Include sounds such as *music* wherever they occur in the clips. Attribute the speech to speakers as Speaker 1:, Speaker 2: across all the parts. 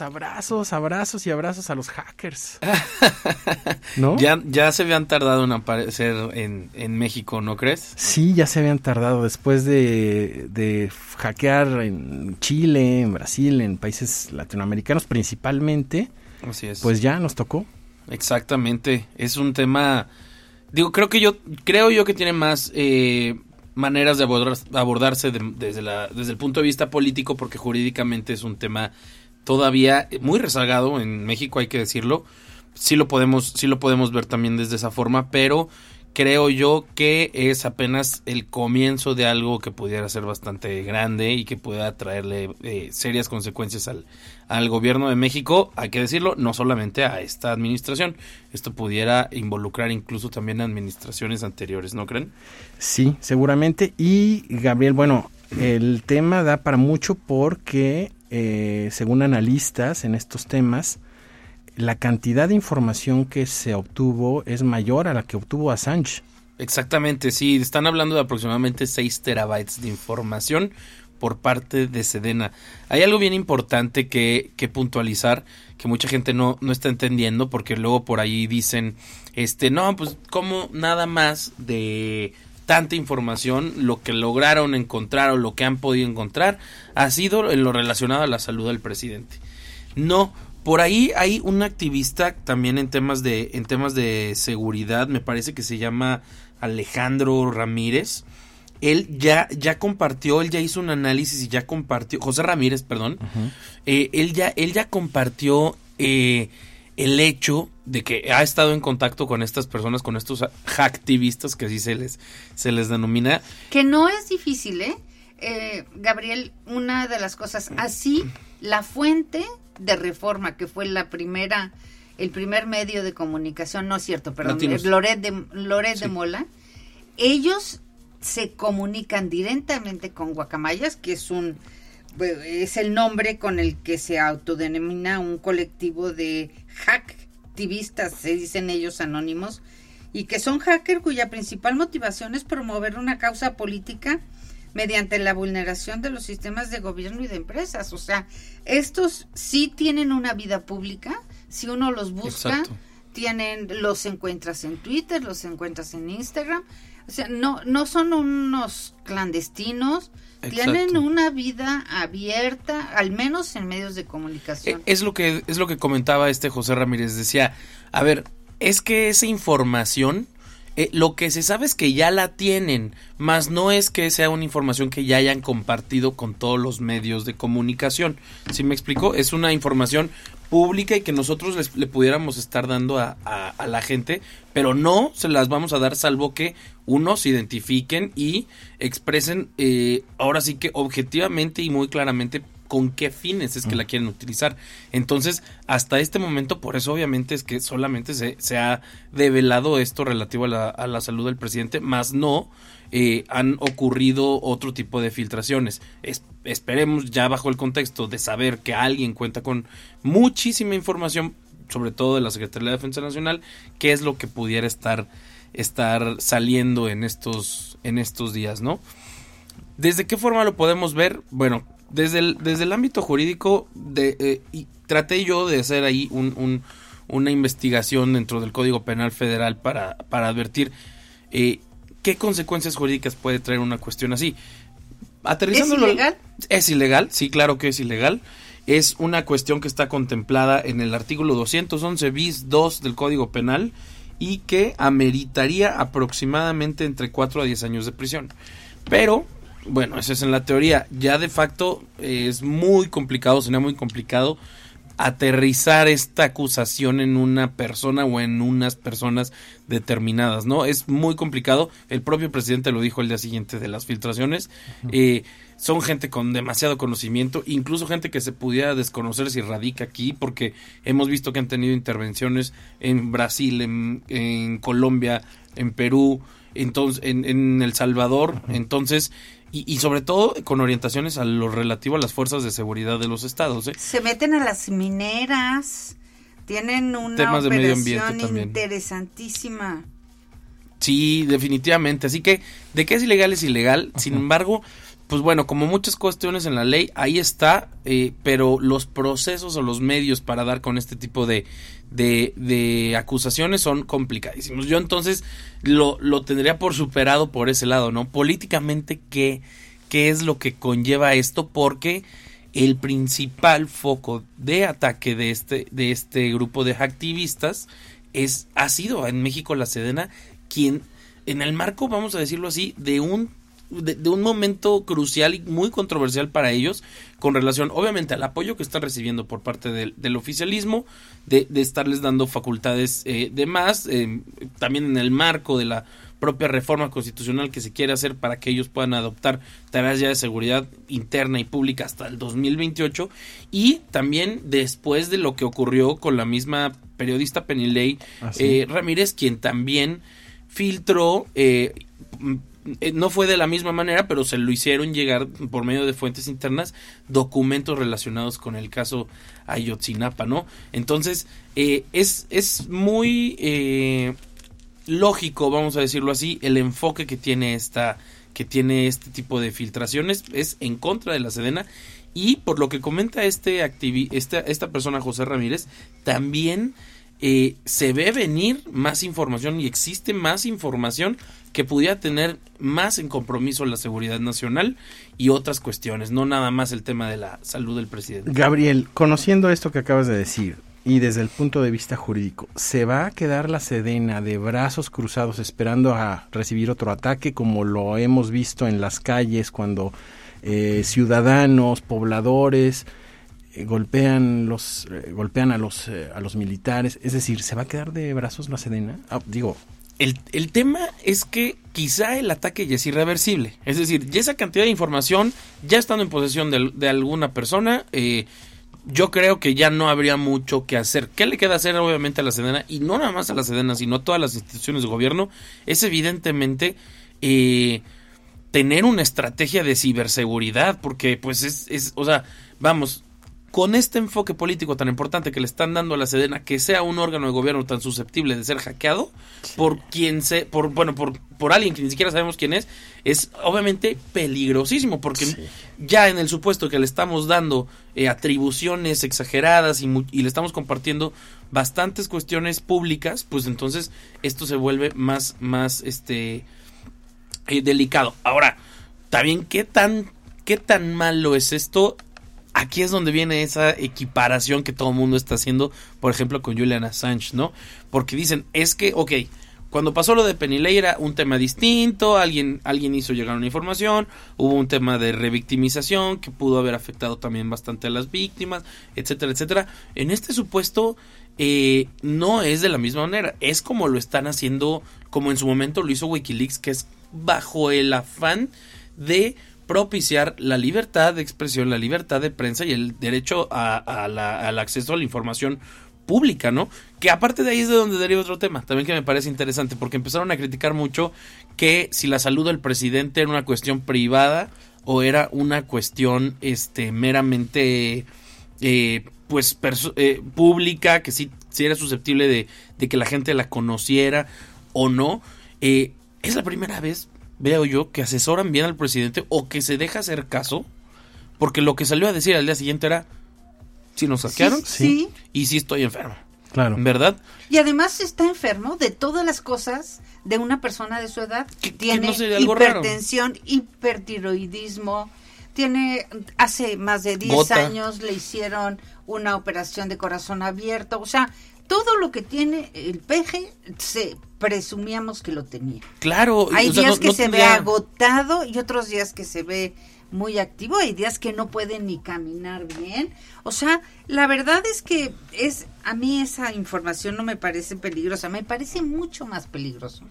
Speaker 1: Abrazos, abrazos y abrazos a los hackers. *laughs*
Speaker 2: ¿No? Ya, ya se habían tardado en aparecer en, en México, ¿no crees?
Speaker 1: Sí, ya se habían tardado después de, de hackear en Chile, en Brasil, en países latinoamericanos principalmente.
Speaker 2: Así es.
Speaker 1: Pues ya nos tocó.
Speaker 2: Exactamente. Es un tema. Digo, creo que yo. Creo yo que tiene más. Eh, maneras de abordarse desde, la, desde el punto de vista político porque jurídicamente es un tema todavía muy rezagado en México, hay que decirlo. Sí lo podemos, sí lo podemos ver también desde esa forma, pero creo yo que es apenas el comienzo de algo que pudiera ser bastante grande y que pueda traerle eh, serias consecuencias al, al gobierno de México, hay que decirlo, no solamente a esta administración, esto pudiera involucrar incluso también a administraciones anteriores, ¿no creen?
Speaker 1: Sí, seguramente. Y Gabriel, bueno, el tema da para mucho porque eh, según analistas en estos temas, la cantidad de información que se obtuvo es mayor a la que obtuvo Assange.
Speaker 2: Exactamente, sí, están hablando de aproximadamente 6 terabytes de información por parte de Sedena. Hay algo bien importante que, que puntualizar que mucha gente no, no está entendiendo porque luego por ahí dicen, este, no, pues como nada más de tanta información, lo que lograron encontrar o lo que han podido encontrar ha sido en lo relacionado a la salud del presidente. No, por ahí hay un activista también en temas de en temas de seguridad, me parece que se llama Alejandro Ramírez. Él ya, ya compartió, él ya hizo un análisis y ya compartió, José Ramírez, perdón, eh, él, ya, él ya compartió eh, el hecho de que ha estado en contacto con estas personas, con estos hacktivistas, que así se les, se les denomina.
Speaker 3: Que no es difícil, ¿eh? ¿eh? Gabriel, una de las cosas, así la fuente de reforma, que fue la primera, el primer medio de comunicación, no es cierto, perdón, Loret de, Loret de Mola, ellos se comunican directamente con Guacamayas, que es un es el nombre con el que se autodenomina un colectivo de hacktivistas, se dicen ellos anónimos, y que son hackers cuya principal motivación es promover una causa política mediante la vulneración de los sistemas de gobierno y de empresas. O sea, estos sí tienen una vida pública, si uno los busca, tienen, los encuentras en Twitter, los encuentras en Instagram. O sea, no, no son unos clandestinos, tienen una vida abierta, al menos en medios de comunicación.
Speaker 2: Eh, es lo que es lo que comentaba este José Ramírez, decía, a ver, es que esa información eh, lo que se sabe es que ya la tienen, más no es que sea una información que ya hayan compartido con todos los medios de comunicación. ¿Sí me explico? Es una información pública y que nosotros le pudiéramos estar dando a, a, la gente, pero no se las vamos a dar salvo que uno se identifiquen y expresen eh, ahora sí que objetivamente y muy claramente con qué fines es que la quieren utilizar. Entonces, hasta este momento, por eso obviamente es que solamente se, se ha develado esto relativo a la, a la salud del presidente, más no eh, han ocurrido otro tipo de filtraciones. esperemos ya bajo el contexto de saber que alguien cuenta con muchísima información, sobre todo de la Secretaría de Defensa Nacional, qué es lo que pudiera estar, estar saliendo en estos, en estos días, ¿no? ¿Desde qué forma lo podemos ver? Bueno, desde el, desde el ámbito jurídico, de, eh, y traté yo de hacer ahí un, una investigación dentro del Código Penal Federal para, para advertir eh, qué consecuencias jurídicas puede traer una cuestión así.
Speaker 3: ¿Es ilegal?
Speaker 2: Es ilegal, sí, claro que es ilegal. Es una cuestión que está contemplada en el artículo 211 bis 2 del Código Penal y que ameritaría aproximadamente entre 4 a 10 años de prisión. Pero bueno, eso es en la teoría. Ya de facto es muy complicado, sería muy complicado aterrizar esta acusación en una persona o en unas personas determinadas, ¿no? Es muy complicado. El propio presidente lo dijo el día siguiente de las filtraciones. Eh, son gente con demasiado conocimiento, incluso gente que se pudiera desconocer si radica aquí, porque hemos visto que han tenido intervenciones en Brasil, en, en Colombia, en Perú, entonces, en, en El Salvador. Entonces, y, sobre todo con orientaciones a lo relativo a las fuerzas de seguridad de los estados. ¿eh?
Speaker 3: Se meten a las mineras, tienen una Temas de medio ambiente interesantísima.
Speaker 2: Sí, definitivamente. Así que, de qué es ilegal es ilegal. Sin embargo, pues bueno, como muchas cuestiones en la ley, ahí está, eh, pero los procesos o los medios para dar con este tipo de, de, acusaciones son complicadísimos. Yo entonces lo, lo, tendría por superado por ese lado, ¿no? Políticamente, ¿qué, ¿qué es lo que conlleva esto? Porque el principal foco de ataque de este, de este grupo de activistas es, ha sido en México la Sedena quien, en el marco, vamos a decirlo así, de un de, un momento crucial y muy controversial para ellos con relación obviamente al apoyo que están recibiendo por parte del, oficialismo, de, estarles dando facultades eh, de más, eh, también en el marco de la propia reforma constitucional que se quiere hacer para que ellos puedan adoptar tareas ya de seguridad interna y pública hasta el 2028 y también después de lo que ocurrió con la misma periodista Penilei ah, eh, Ramírez quien también filtró eh, eh, no fue de la misma manera, pero se lo hicieron llegar por medio de fuentes internas documentos relacionados con el caso Ayotzinapa, ¿no? Entonces, eh, es, es muy eh, lógico, vamos a decirlo así, el enfoque que tiene esta que tiene este tipo de filtraciones es en contra de la Sedena y por lo que comenta este esta, esta persona José Ramírez también se ve venir más información y existe más información que pudiera tener más en compromiso la seguridad nacional y otras cuestiones, no nada más el tema de la salud del presidente.
Speaker 1: Gabriel, conociendo esto que acabas de decir y desde el punto de vista jurídico, ¿se va a quedar la Sedena de brazos cruzados esperando a recibir otro ataque como lo hemos visto en las calles cuando eh, ciudadanos, pobladores, eh, golpean los eh, golpean a los a los militares es decir se va a quedar de brazos la Sedena ah, digo
Speaker 2: el, tema es que quizá el ataque ya es irreversible. Es decir, ya esa cantidad de información, ya estando en posesión de, alguna persona, eh, yo creo que ya no habría mucho que hacer. ¿Qué le queda hacer obviamente a la Sedena? Y no nada más a la Sedena, sino a todas las instituciones de gobierno. Es evidentemente eh, tener una estrategia de ciberseguridad, porque pues es, es, o sea, vamos, con este enfoque político tan importante que le están dando a la Sedena, que sea un órgano de gobierno tan susceptible de ser hackeado por quien se, por bueno, por, por alguien que ni siquiera sabemos quién es, es obviamente peligrosísimo, porque ya en el supuesto que le estamos dando eh, atribuciones exageradas y, y, le estamos compartiendo bastantes cuestiones públicas, pues entonces esto se vuelve más, más, este, eh, delicado. Ahora, también qué tan, qué tan malo es esto aquí es donde viene esa equiparación que todo el mundo está haciendo, por ejemplo, con Julian Assange, ¿no? Porque dicen, es que, ok, cuando pasó lo de Penilei era un tema distinto, alguien, alguien hizo llegar una información, hubo un tema de revictimización que pudo haber afectado también bastante a las víctimas, etcétera, etcétera. En este supuesto eh, no es de la misma manera, es como lo están haciendo, como en su momento lo hizo Wikileaks, que es bajo el afán de propiciar la libertad de expresión, la libertad de prensa y el derecho a, al acceso a la información pública, ¿no? Que aparte de ahí es de donde deriva otro tema, también que me parece interesante, porque empezaron a criticar mucho que si la salud del presidente era una cuestión privada o era una cuestión este meramente eh, pues eh, pública, que si era susceptible de, de, que la gente la conociera o no. Eh, es la primera vez, veo yo, que asesoran bien al presidente o que se deja hacer caso, porque lo que salió a decir al día siguiente era, si nos saquearon, sí, y si estoy enfermo. Claro. ¿Verdad?
Speaker 3: Y además está enfermo de todas las cosas de una persona de su edad que tiene hipertensión, hipertiroidismo, tiene hace más de 10 años le hicieron una operación de corazón abierto, o sea, todo lo que tiene el peje se presumíamos que lo tenía.
Speaker 2: Claro,
Speaker 3: hay días que se ve agotado y otros días que se ve muy activo, hay días que no puede ni caminar bien. O sea, la verdad es que es a mí esa información no me parece peligrosa, me parece mucho más peligroso.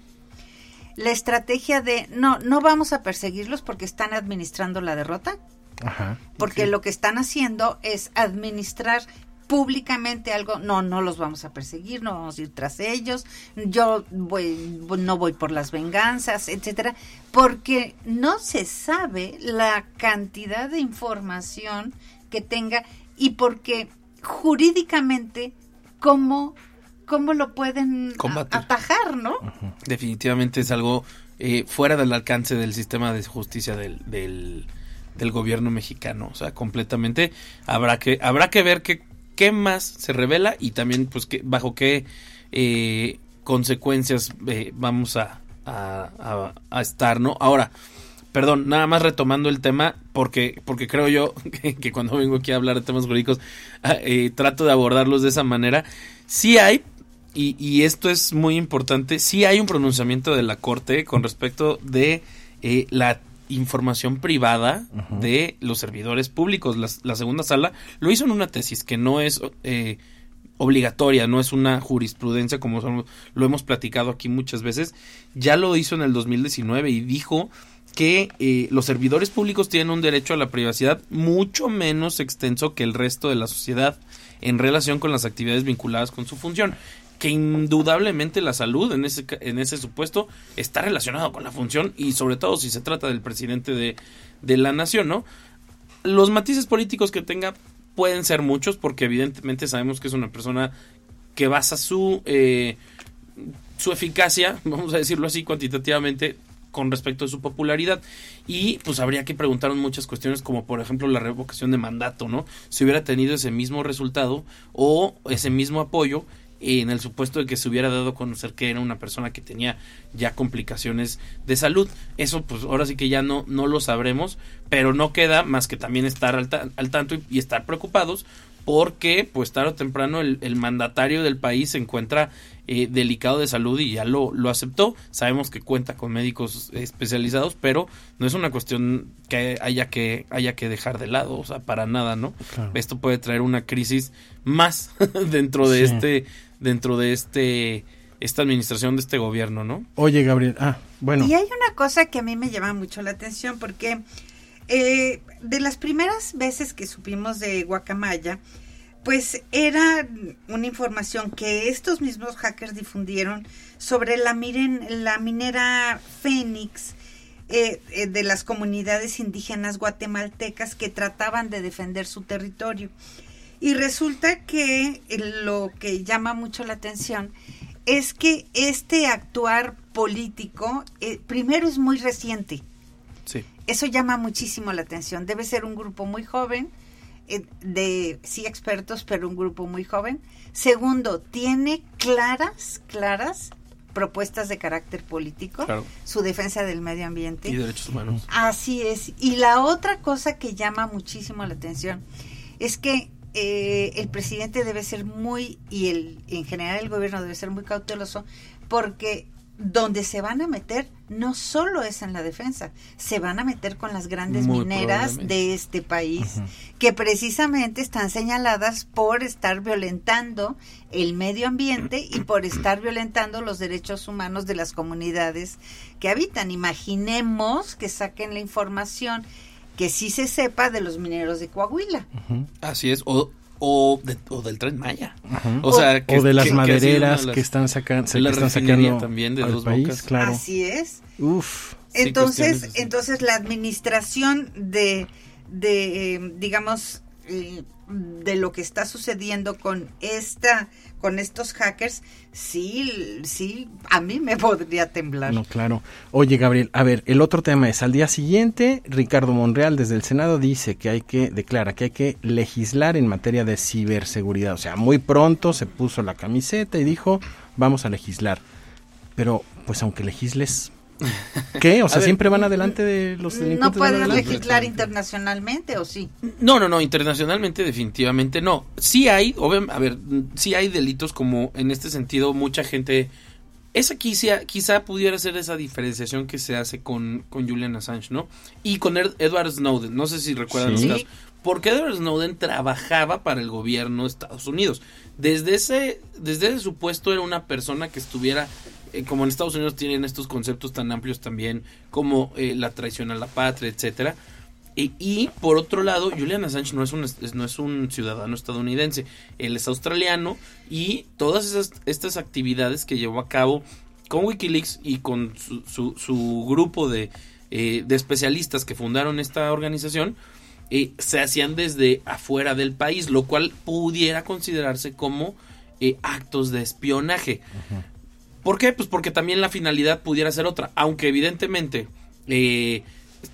Speaker 3: La estrategia de no, no vamos a perseguirlos porque están administrando la derrota. Ajá, porque lo que están haciendo es administrar públicamente algo, no, no los vamos a perseguir, no vamos a ir tras ellos, yo voy, no voy por las venganzas, etcétera, porque no se sabe la cantidad de información que tenga y porque jurídicamente cómo, cómo lo pueden atajar, ¿no?
Speaker 2: Definitivamente es algo eh, fuera del alcance del sistema de justicia del, del del gobierno mexicano. O sea, completamente habrá que, habrá que ver qué, qué más se revela y también pues que, bajo qué eh, consecuencias eh, vamos a, estar, ¿no? Ahora, perdón, nada más retomando el tema, porque, porque creo yo *laughs* que, cuando vengo aquí a hablar de temas jurídicos, ah, eh, trato de abordarlos de esa manera. Sí hay, y, esto es muy importante, sí hay un pronunciamiento de la Corte con respecto de la información privada de los servidores públicos. La, la, segunda sala lo hizo en una tesis que no es... Eh, obligatoria, no es una jurisprudencia como lo hemos platicado aquí muchas veces, ya lo hizo en el 2019 y dijo que eh, los servidores públicos tienen un derecho a la privacidad mucho menos extenso que el resto de la sociedad en relación con las actividades vinculadas con su función que indudablemente la salud en ese, en ese supuesto está relacionado con la función y sobre todo si se trata del presidente de, de la nación, ¿no? Los matices políticos que tenga pueden ser muchos porque evidentemente sabemos que es una persona que basa su eh, su eficacia, vamos a decirlo así cuantitativamente, con respecto a su popularidad. Y pues habría que preguntar muchas cuestiones como por ejemplo la revocación de mandato, ¿no? Si hubiera tenido ese mismo resultado o ese mismo apoyo en el supuesto de que se hubiera dado a conocer que era una persona que tenía ya complicaciones de salud. Eso pues ahora sí que ya no, no lo sabremos, pero no queda más que también estar al, al tanto y, estar preocupados porque pues tarde o temprano el, el mandatario del país se encuentra eh, delicado de salud y ya lo, lo aceptó. Sabemos que cuenta con médicos especializados, pero no es una cuestión que haya que, haya que dejar de lado, o sea, para nada, ¿no? Esto puede traer una crisis más *laughs* dentro de este dentro de este esta administración de este gobierno, ¿no?
Speaker 1: Oye, Gabriel, ah, bueno.
Speaker 3: Y hay una cosa que a mí me llama mucho la atención porque eh, de las primeras veces que supimos de Guacamaya, pues era una información que estos mismos hackers difundieron sobre la, minera Fénix eh, eh, de las comunidades indígenas guatemaltecas que trataban de defender su territorio. Y resulta que lo que llama mucho la atención es que este actuar político, eh, primero es muy reciente.
Speaker 2: Sí.
Speaker 3: Eso llama muchísimo la atención. Debe ser un grupo muy joven, eh, de sí expertos, pero un grupo muy joven. Segundo, tiene claras, claras propuestas de carácter político, su defensa del medio ambiente.
Speaker 2: Y derechos humanos.
Speaker 3: Así es. Y la otra cosa que llama muchísimo la atención es que eh, el presidente debe ser muy, y el, en general el gobierno debe ser muy cauteloso, porque donde se van a meter no solo es en la defensa, se van a meter con las grandes mineras de este país, que precisamente están señaladas por estar violentando el medio ambiente y por estar violentando los derechos humanos de las comunidades que habitan. Imaginemos que saquen la información que sí se sepa de los mineros de Coahuila.
Speaker 2: Así es, o, o, del tren Maya.
Speaker 1: o, sea, o de las madereras que, están, sacando se están sacando
Speaker 2: también de dos país,
Speaker 1: claro.
Speaker 3: Así es.
Speaker 1: Uf.
Speaker 3: Entonces, entonces la administración de, de eh, digamos, eh, de lo que está sucediendo con esta con estos hackers, sí, sí, a mí me podría temblar.
Speaker 1: No, claro. Oye, Gabriel, a ver, el otro tema es, al día siguiente, Ricardo Monreal desde el Senado dice que hay que, declara que hay que legislar en materia de ciberseguridad. O sea, muy pronto se puso la camiseta y dijo, vamos a legislar. Pero, pues aunque legisles, *laughs* ¿Qué? O sea, siempre van adelante de los delincuentes.
Speaker 3: ¿No pueden legislar internacionalmente o sí?
Speaker 2: No, no, no, internacionalmente definitivamente no. Sí hay, a ver, sí hay delitos como en este sentido mucha gente... Esa quizá, quizá pudiera ser esa diferenciación que se hace con, con Julian Assange, ¿no? Y con Edward Snowden, no sé si recuerdan los casos. Porque Edward Snowden trabajaba para el gobierno de Estados Unidos. Desde ese, desde ese supuesto era una persona que estuviera eh, como en Estados Unidos tienen estos conceptos tan amplios también como eh, la traición a la patria, etcétera. y por otro lado, Julian Assange no es, un, no es un ciudadano estadounidense, él es australiano y todas esas, estas actividades que llevó a cabo con Wikileaks y con su, su, grupo de, eh, de, especialistas que fundaron esta organización, se hacían desde afuera del país, lo cual pudiera considerarse como actos de espionaje. ¿Por qué? Pues porque también la finalidad pudiera ser otra, aunque evidentemente eh,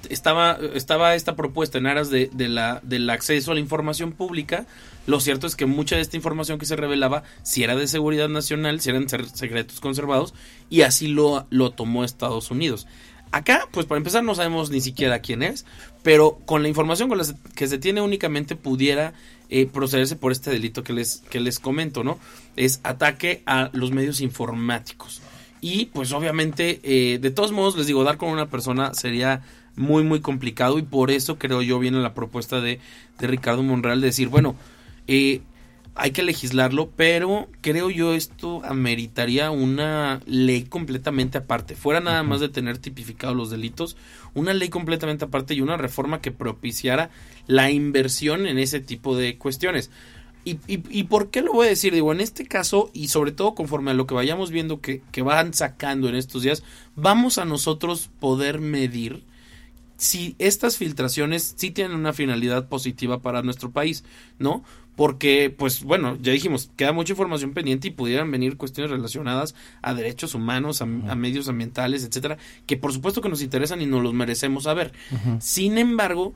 Speaker 2: estaba, estaba esta propuesta en aras de, la, del acceso a la información pública. Lo cierto es que mucha de esta información que se revelaba si era de seguridad nacional, si eran secretos conservados, y así lo, lo tomó Estados Unidos. Acá, pues para empezar, no sabemos ni siquiera quién es, pero con la información con la que se tiene únicamente pudiera eh, procederse por este delito que les, que les comento, ¿no? Es ataque a los medios informáticos. Y pues obviamente, eh, de todos modos, les digo, dar con una persona sería muy, muy complicado y por eso creo yo viene la propuesta de, de Ricardo Monreal de decir, bueno, eh, hay que legislarlo, pero creo yo esto ameritaría una ley completamente aparte. Fuera nada más de tener tipificados los delitos, una ley completamente aparte y una reforma que propiciara la inversión en ese tipo de cuestiones. ¿Y, y, por qué lo voy a decir? Digo, en este caso, y sobre todo conforme a lo que vayamos viendo que, que van sacando en estos días, vamos a nosotros poder medir si estas filtraciones sí tienen una finalidad positiva para nuestro país, ¿no? Porque, pues bueno, ya dijimos, queda mucha información pendiente y pudieran venir cuestiones relacionadas a derechos humanos, a, medios ambientales, etcétera, que por supuesto que nos interesan y nos los merecemos saber. Sin embargo,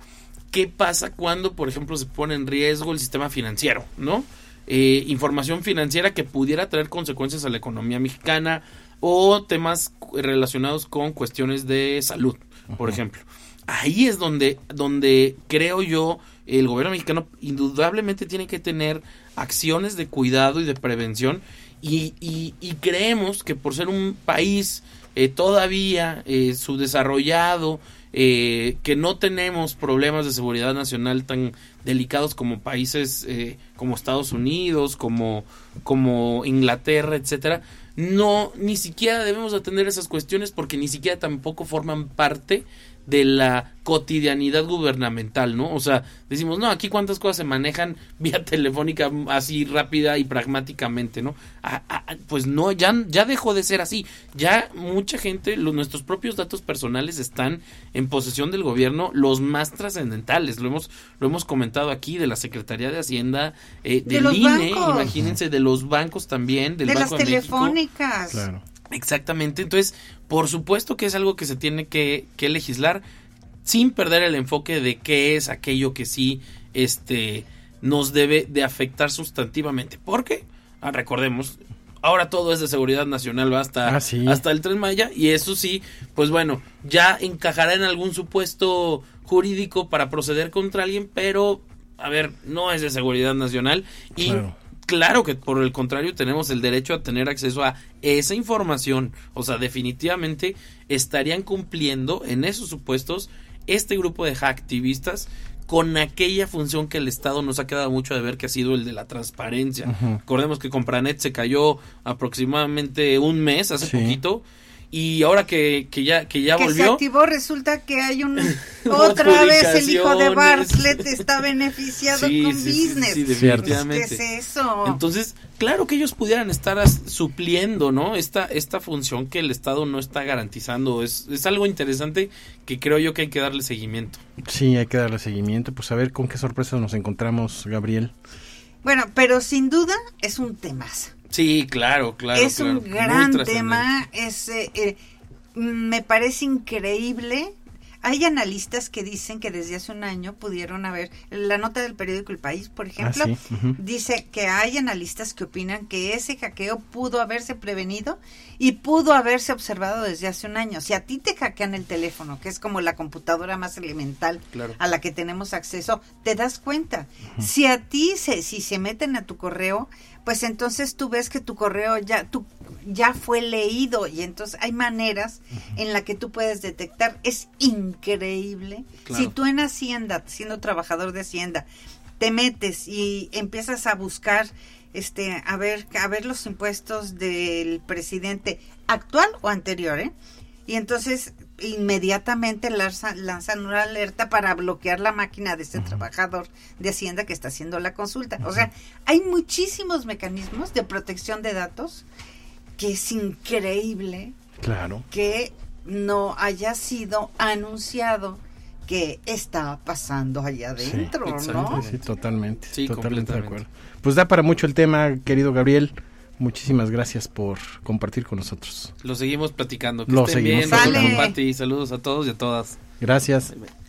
Speaker 2: ¿qué pasa cuando, por ejemplo, se pone en riesgo el sistema financiero, no? Eh, información financiera que pudiera traer consecuencias a la economía mexicana o temas relacionados con cuestiones de salud, por ejemplo. Ahí es donde, donde creo yo el gobierno mexicano indudablemente tiene que tener acciones de cuidado y de prevención. Y, creemos que por ser un país eh, todavía eh, subdesarrollado, eh, que no tenemos problemas de seguridad nacional tan delicados como países eh, como Estados Unidos, como, como Inglaterra, etcétera, no, ni siquiera debemos atender esas cuestiones porque ni siquiera tampoco forman parte de la cotidianidad gubernamental, ¿no? O sea, decimos, no, aquí cuántas cosas se manejan *laughs* vía telefónica así rápida y pragmáticamente, ¿no? Ah, ah, ah, pues no, ya, ya dejó de ser así. Ya mucha gente, los, nuestros propios datos personales están en posesión del gobierno, los más trascendentales. Lo hemos, lo hemos comentado aquí, de la Secretaría de Hacienda, eh, del de INE, imagínense, de los bancos también, del
Speaker 3: de
Speaker 2: las
Speaker 3: telefónicas.
Speaker 2: Claro. Exactamente. Entonces, por supuesto que es algo que se tiene que, legislar sin perder el enfoque de qué es aquello que sí este, nos debe de afectar sustantivamente. Porque, ah, recordemos, ahora todo es de seguridad nacional, va hasta, ah, hasta el tren Maya, y eso sí, pues bueno, ya encajará en algún supuesto jurídico para proceder contra alguien, pero, a ver, no es de seguridad nacional y claro que por el contrario tenemos el derecho a tener acceso a esa información. O sea, definitivamente estarían cumpliendo en esos supuestos este grupo de hacktivistas con aquella función que el Estado nos ha quedado mucho de ver que ha sido el de la transparencia. Recordemos que Compranet se cayó aproximadamente un mes, hace poquito, y ahora que, que ya que ya volvió se
Speaker 3: activó resulta que hay un *laughs* otra vez el hijo de Bartlett está beneficiado con business.
Speaker 2: sí, definitivamente.
Speaker 3: ¿Qué es eso?
Speaker 2: entonces claro que ellos pudieran estar supliendo no esta esta función que el estado no está garantizando. Es, es algo interesante que creo yo que hay que darle seguimiento.
Speaker 1: Sí hay que darle seguimiento pues a ver con qué sorpresas nos encontramos Gabriel.
Speaker 3: Bueno pero sin duda es un temazo
Speaker 2: Sí, claro, claro.
Speaker 3: Es un gran tema, es, eh, eh, me parece increíble. Hay analistas que dicen que desde hace un año pudieron haber, la nota del periódico El País, por ejemplo, ah, dice que hay analistas que opinan que ese hackeo pudo haberse prevenido y pudo haberse observado desde hace un año. Si a ti te hackean el teléfono, que es como la computadora más elemental a la que tenemos acceso, te das cuenta. Si a ti, se, si se meten a tu correo, pues entonces tú ves que tu correo ya, tu, ya fue leído y entonces hay maneras en la que tú puedes detectar. Es increíble. Si tú en Hacienda, siendo trabajador de Hacienda, te metes y empiezas a buscar este a ver a ver los impuestos del presidente actual o anterior, ¿eh? Y entonces inmediatamente lanzan, una alerta para bloquear la máquina de ese trabajador de Hacienda que está haciendo la consulta. O sea, hay muchísimos mecanismos de protección de datos que es increíble
Speaker 1: claro.
Speaker 3: que no haya sido anunciado que está pasando allá adentro, ¿no?
Speaker 1: Sí, totalmente. Sí, totalmente de acuerdo. Pues da para mucho el tema, querido Gabriel muchísimas gracias por compartir con nosotros.
Speaker 2: Lo seguimos platicando. Que
Speaker 1: Lo
Speaker 2: estén
Speaker 1: seguimos
Speaker 2: bien,
Speaker 3: platicando.
Speaker 2: Pati, saludos a todos y a todas.
Speaker 1: Gracias.
Speaker 2: Bye, bye.